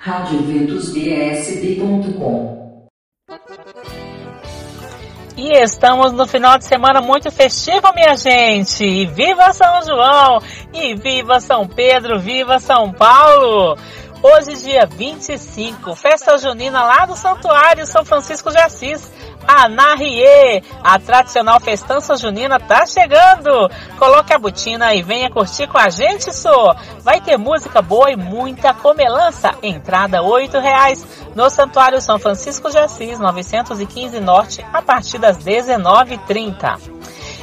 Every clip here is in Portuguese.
radioventusbsb.com E estamos no final de semana muito festivo, minha gente! E viva São João! E viva São Pedro! Viva São Paulo! Hoje, dia 25, festa junina lá do Santuário São Francisco de Assis. Anarie, a tradicional festança junina tá chegando. Coloque a botina e venha curtir com a gente, só. Vai ter música boa e muita comelança. Entrada R$ reais no Santuário São Francisco de Assis, 915 Norte, a partir das 19h30.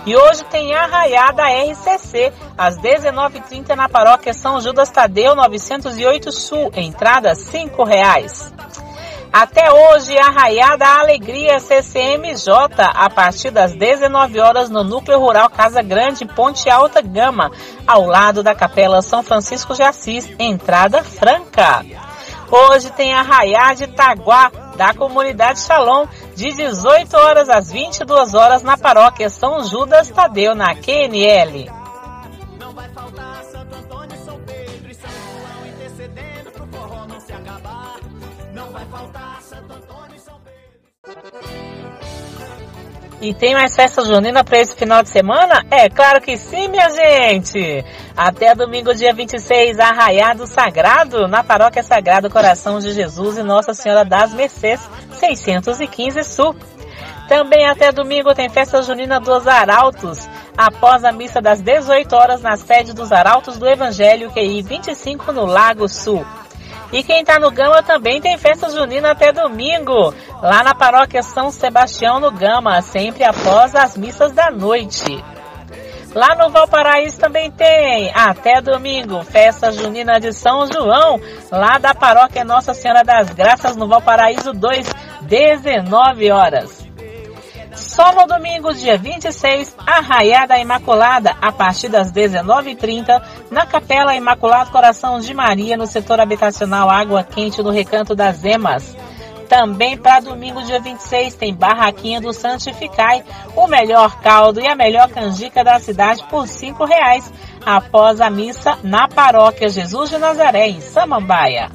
E hoje tem arraiada RCC, às 19h30 na paróquia São Judas Tadeu, 908 Sul, entrada R$ reais. Até hoje, Arraiada Alegria CCMJ, a partir das 19 horas no Núcleo Rural Casa Grande, Ponte Alta Gama, ao lado da Capela São Francisco de Assis, entrada franca. Hoje tem Arraiá de Taguá, da comunidade Shalom, de 18 horas às 22 horas na paróquia São Judas Tadeu, na QNL. E tem mais festa junina para esse final de semana? É claro que sim, minha gente! Até domingo, dia 26, Arraiado Sagrado, na Paróquia Sagrado Coração de Jesus e Nossa Senhora das Mercês, 615 Sul. Também até domingo tem festa junina dos Arautos, após a missa das 18 horas na sede dos Arautos do Evangelho QI 25 no Lago Sul. E quem está no Gama também tem festa junina até domingo, lá na paróquia São Sebastião no Gama, sempre após as missas da noite. Lá no Valparaíso também tem, até domingo, festa junina de São João, lá da paróquia Nossa Senhora das Graças, no Valparaíso 2, 19 horas. Só no domingo, dia 26, Arraiada Imaculada, a partir das 19h30, na Capela Imaculado Coração de Maria, no setor habitacional Água Quente, no Recanto das Emas. Também para domingo, dia 26, tem Barraquinha do Santificai, o melhor caldo e a melhor canjica da cidade por R$ reais, após a missa na paróquia Jesus de Nazaré, em Samambaia.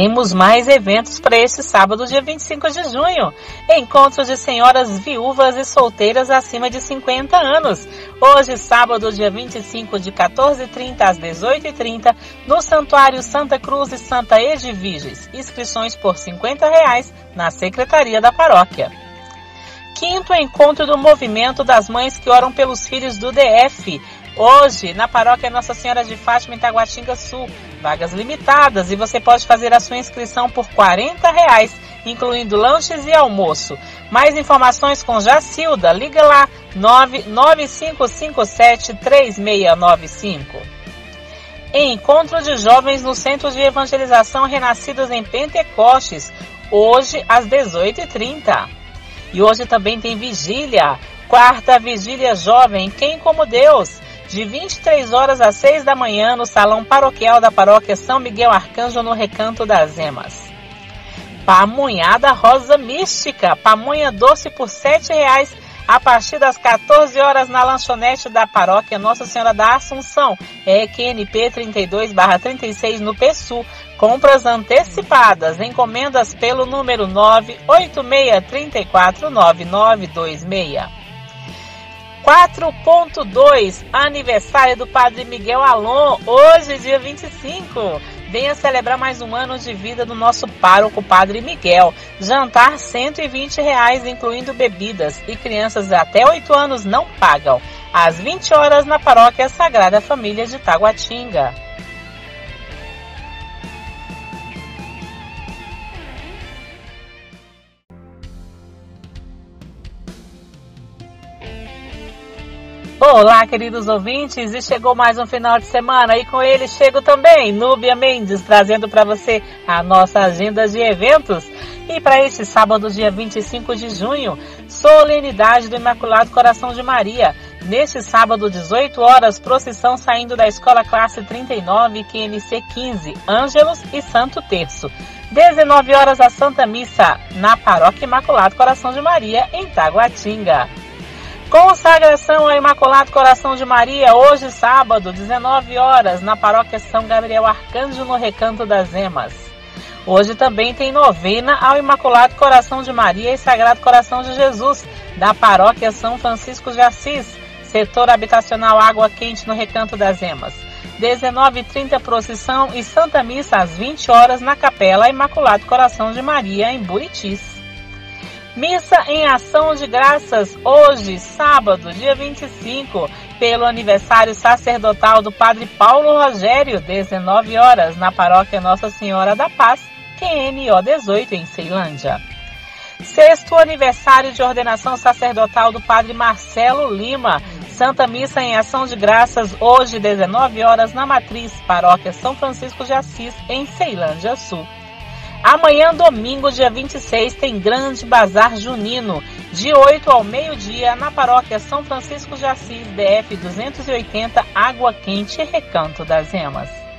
Temos mais eventos para esse sábado, dia 25 de junho. Encontro de senhoras viúvas e solteiras acima de 50 anos. Hoje, sábado, dia 25, de 14h30 às 18h30, no Santuário Santa Cruz e Santa Edviges. Inscrições por 50 reais na Secretaria da Paróquia. Quinto encontro do Movimento das Mães que Oram pelos Filhos do DF. Hoje, na paróquia Nossa Senhora de Fátima, em Taguatinga Sul, vagas limitadas e você pode fazer a sua inscrição por 40 reais, incluindo lanches e almoço. Mais informações com Jacilda, liga lá 995573695. Encontro de jovens no Centro de Evangelização Renascidos em Pentecostes, hoje às 18h30. E hoje também tem vigília, quarta vigília jovem, quem como Deus? De 23 horas às 6 da manhã no Salão Paroquial da Paróquia São Miguel Arcanjo, no Recanto das Emas. Pamunhada Rosa Mística, pamonha doce por R$ reais a partir das 14 horas na lanchonete da Paróquia Nossa Senhora da Assunção, EQNP 32/36 no PSU. Compras antecipadas, encomendas pelo número 986349926. 4.2 Aniversário do Padre Miguel Alon, hoje, dia 25. Venha celebrar mais um ano de vida do nosso pároco Padre Miguel. Jantar 120 reais, incluindo bebidas, e crianças até 8 anos não pagam. Às 20 horas na Paróquia Sagrada Família de Taguatinga. Olá, queridos ouvintes, e chegou mais um final de semana e com ele chego também Núbia Mendes, trazendo para você a nossa agenda de eventos. E para este sábado, dia 25 de junho, solenidade do Imaculado Coração de Maria, Neste sábado, 18 horas, procissão saindo da Escola Classe 39, QNC 15, Ângelos e Santo Terço. 19 horas, a Santa Missa, na Paróquia Imaculado Coração de Maria, em Taguatinga. Consagração ao Imaculado Coração de Maria, hoje sábado, 19 horas, na Paróquia São Gabriel Arcanjo, no Recanto das Emas. Hoje também tem novena ao Imaculado Coração de Maria e Sagrado Coração de Jesus, da Paróquia São Francisco de Assis, setor habitacional Água Quente, no Recanto das Emas. 19h30 procissão e Santa Missa às 20 horas na Capela Imaculado Coração de Maria, em Buritis. Missa em ação de graças hoje, sábado, dia 25, pelo aniversário sacerdotal do Padre Paulo Rogério, 19 horas, na paróquia Nossa Senhora da Paz, QNO 18, em Ceilândia. Sexto aniversário de ordenação sacerdotal do Padre Marcelo Lima, Santa Missa em Ação de Graças, hoje, 19 horas, na Matriz, Paróquia São Francisco de Assis, em Ceilândia Sul. Amanhã, domingo, dia 26, tem grande bazar junino, de 8 ao meio-dia, na paróquia São Francisco de Assis, DF 280, Água Quente, Recanto das Emas.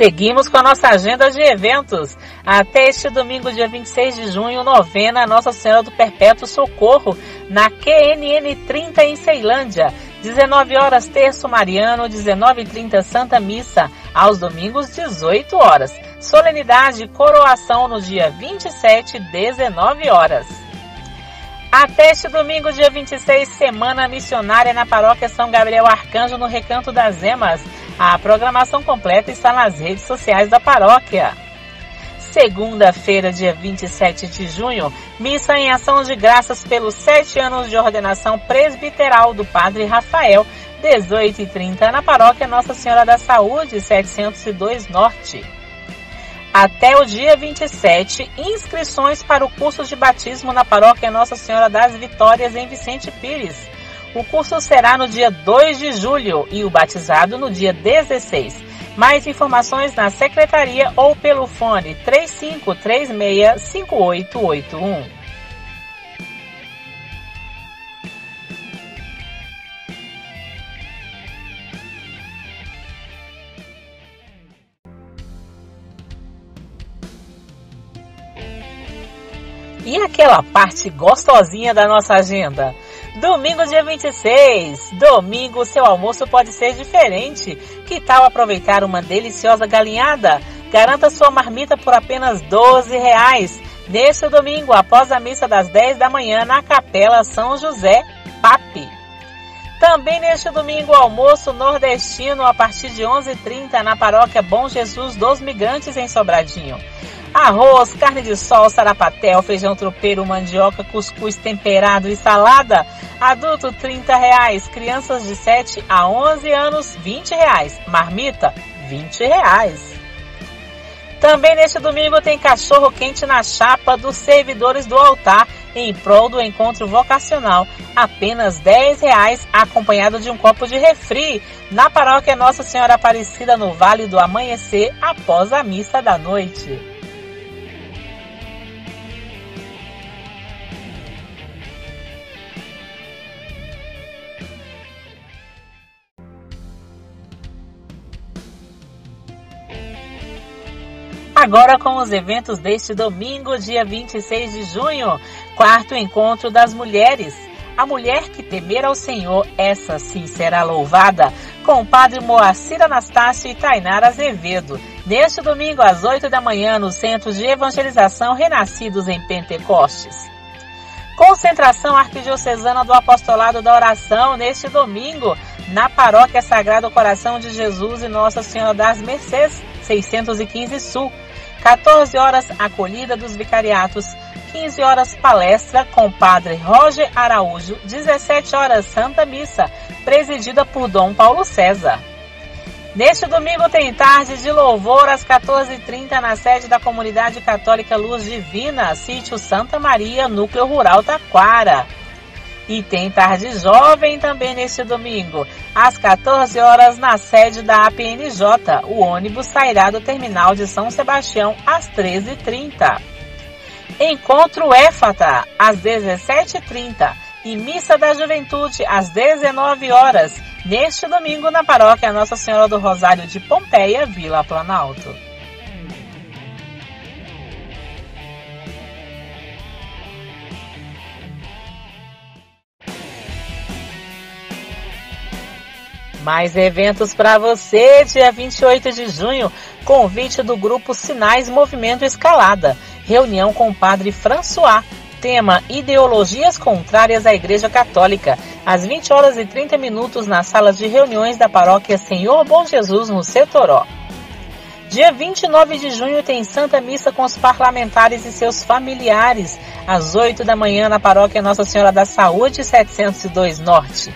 Seguimos com a nossa agenda de eventos. Até este domingo, dia 26 de junho, novena Nossa Senhora do Perpétuo Socorro, na QNN 30 em Ceilândia. 19 horas Terço Mariano, 19h30 Santa Missa, aos domingos 18 horas. Solenidade Coroação no dia 27, 19 horas. Até este domingo, dia 26, Semana Missionária na Paróquia São Gabriel Arcanjo, no Recanto das Emas. A programação completa está nas redes sociais da paróquia. Segunda-feira, dia 27 de junho, missa em ação de graças pelos sete anos de ordenação presbiteral do Padre Rafael, 18h30, na paróquia Nossa Senhora da Saúde, 702 Norte. Até o dia 27, inscrições para o curso de batismo na paróquia Nossa Senhora das Vitórias, em Vicente Pires. O curso será no dia 2 de julho e o batizado no dia 16. Mais informações na secretaria ou pelo fone 3536 5881. E aquela parte gostosinha da nossa agenda? Domingo, dia 26. Domingo, seu almoço pode ser diferente. Que tal aproveitar uma deliciosa galinhada? Garanta sua marmita por apenas 12 reais. Neste domingo, após a missa das 10 da manhã, na Capela São José, Pape. Também neste domingo, almoço nordestino a partir de 11h30 na paróquia Bom Jesus dos Migrantes em Sobradinho. Arroz, carne de sol, sarapatel, feijão tropeiro, mandioca, cuscuz temperado e salada. Adulto, 30 reais. Crianças de 7 a 11 anos, 20 reais. Marmita, 20 reais. Também neste domingo tem cachorro quente na chapa dos servidores do altar em prol do encontro vocacional. Apenas 10 reais, acompanhado de um copo de refri, na paróquia Nossa Senhora Aparecida no Vale do Amanhecer, após a missa da noite. Agora com os eventos deste domingo, dia 26 de junho, quarto encontro das mulheres. A mulher que temer ao Senhor, essa sim será louvada, com o padre Moacir Anastácio e Tainara Azevedo. Neste domingo, às 8 da manhã, no Centro de Evangelização Renascidos em Pentecostes. Concentração Arquidiocesana do Apostolado da Oração neste domingo, na Paróquia Sagrado Coração de Jesus e Nossa Senhora das Mercês, 615 Sul. 14 horas, acolhida dos vicariatos. 15 horas, palestra com padre Roger Araújo. 17 horas, Santa Missa, presidida por Dom Paulo César. Neste domingo tem tarde de louvor às 14h30 na sede da Comunidade Católica Luz Divina, sítio Santa Maria, núcleo rural Taquara. E tem tarde jovem também neste domingo, às 14 horas na sede da APNJ. O ônibus sairá do terminal de São Sebastião às 13h30. Encontro Éfata às 17h30 e Missa da Juventude às 19 horas, neste domingo na paróquia Nossa Senhora do Rosário de Pompeia, Vila Planalto. Mais eventos para você, dia 28 de junho, convite do grupo Sinais Movimento Escalada, reunião com o padre François, tema Ideologias Contrárias à Igreja Católica, às 20 horas e 30 minutos na sala de reuniões da paróquia Senhor Bom Jesus, no Setoró. Dia 29 de junho tem Santa Missa com os parlamentares e seus familiares, às 8 da manhã na paróquia Nossa Senhora da Saúde, 702 Norte.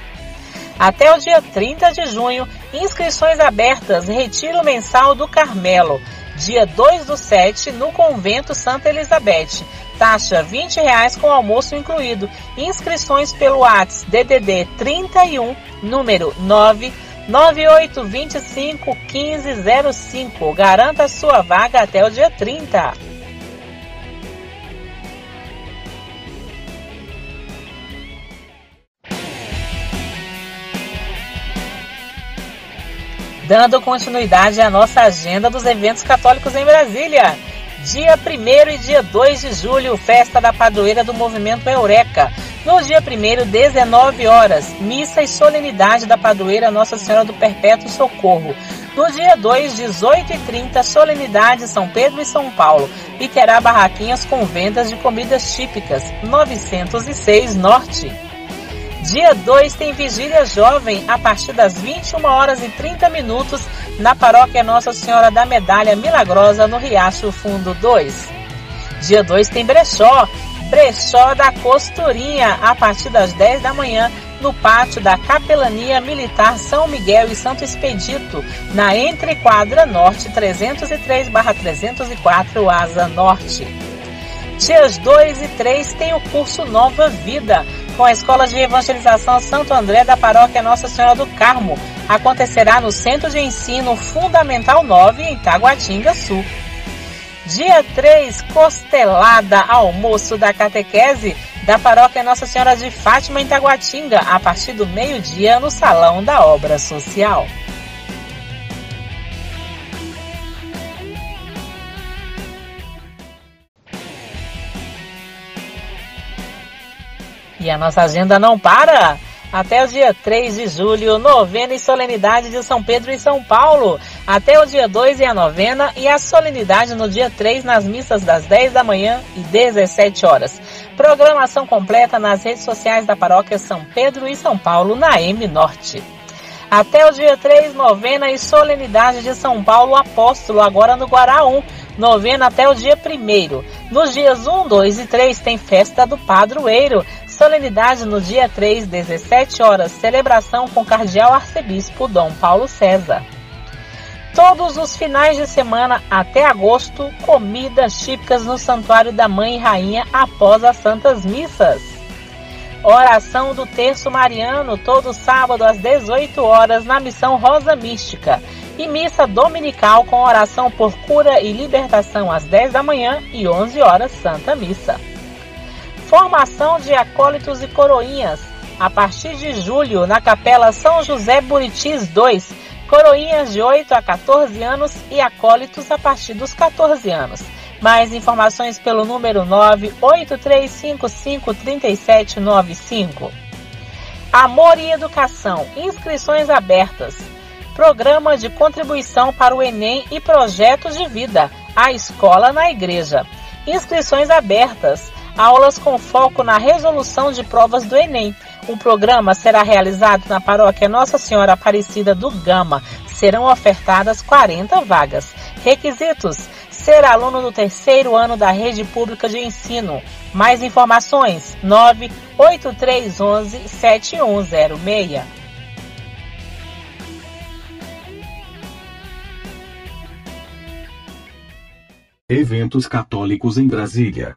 Até o dia 30 de junho, inscrições abertas, retiro mensal do Carmelo. Dia 2 do 7, no Convento Santa Elizabeth. Taxa 20 reais com almoço incluído. Inscrições pelo WhatsApp DDD 31, número 9 9825 1505. Garanta sua vaga até o dia 30. Dando continuidade à nossa agenda dos eventos católicos em Brasília. Dia 1 e dia 2 de julho, festa da padroeira do movimento Eureka. No dia 1, 19 horas, missa e solenidade da padroeira Nossa Senhora do Perpétuo Socorro. No dia 2, 18 e 30, solenidade São Pedro e São Paulo. E terá barraquinhas com vendas de comidas típicas. 906 Norte. Dia 2 tem vigília jovem a partir das 21 horas e 30 minutos na paróquia Nossa Senhora da Medalha Milagrosa no Riacho Fundo 2. Dia 2 tem brechó, brechó da costurinha a partir das 10 da manhã no pátio da Capelania Militar São Miguel e Santo Expedito, na Entrequadra Norte 303/304 Asa Norte. Dias 2 e 3 tem o curso Nova Vida com a Escola de Evangelização Santo André da Paróquia Nossa Senhora do Carmo. Acontecerá no Centro de Ensino Fundamental 9, em Taguatinga Sul. Dia 3, Costelada, almoço da catequese da Paróquia Nossa Senhora de Fátima em Taguatinga, a partir do meio-dia no Salão da Obra Social. E a nossa agenda não para! Até o dia 3 de julho, novena e solenidade de São Pedro e São Paulo. Até o dia 2 e a novena e a solenidade no dia 3 nas missas das 10 da manhã e 17 horas. Programação completa nas redes sociais da paróquia São Pedro e São Paulo na M Norte. Até o dia 3, novena e solenidade de São Paulo Apóstolo, agora no Guará 1. Novena até o dia 1. Nos dias 1, 2 e 3 tem festa do padroeiro. Solenidade no dia 3, 17 horas, celebração com cardeal arcebispo Dom Paulo César. Todos os finais de semana até agosto, comidas típicas no Santuário da Mãe e Rainha após as Santas Missas. Oração do Terço Mariano, todo sábado às 18 horas na Missão Rosa Mística. E missa dominical com oração por cura e libertação às 10 da manhã e 11 horas, Santa Missa. Formação de acólitos e coroinhas. A partir de julho, na Capela São José Buritis 2, coroinhas de 8 a 14 anos e acólitos a partir dos 14 anos. Mais informações pelo número 983553795. Amor e Educação. Inscrições abertas. Programa de contribuição para o Enem e projetos de vida. A escola na igreja. Inscrições abertas aulas com foco na resolução de provas do Enem. O programa será realizado na paróquia Nossa Senhora Aparecida do Gama. Serão ofertadas 40 vagas. Requisitos: ser aluno do terceiro ano da rede pública de ensino. Mais informações: 98311 7106. Eventos católicos em Brasília.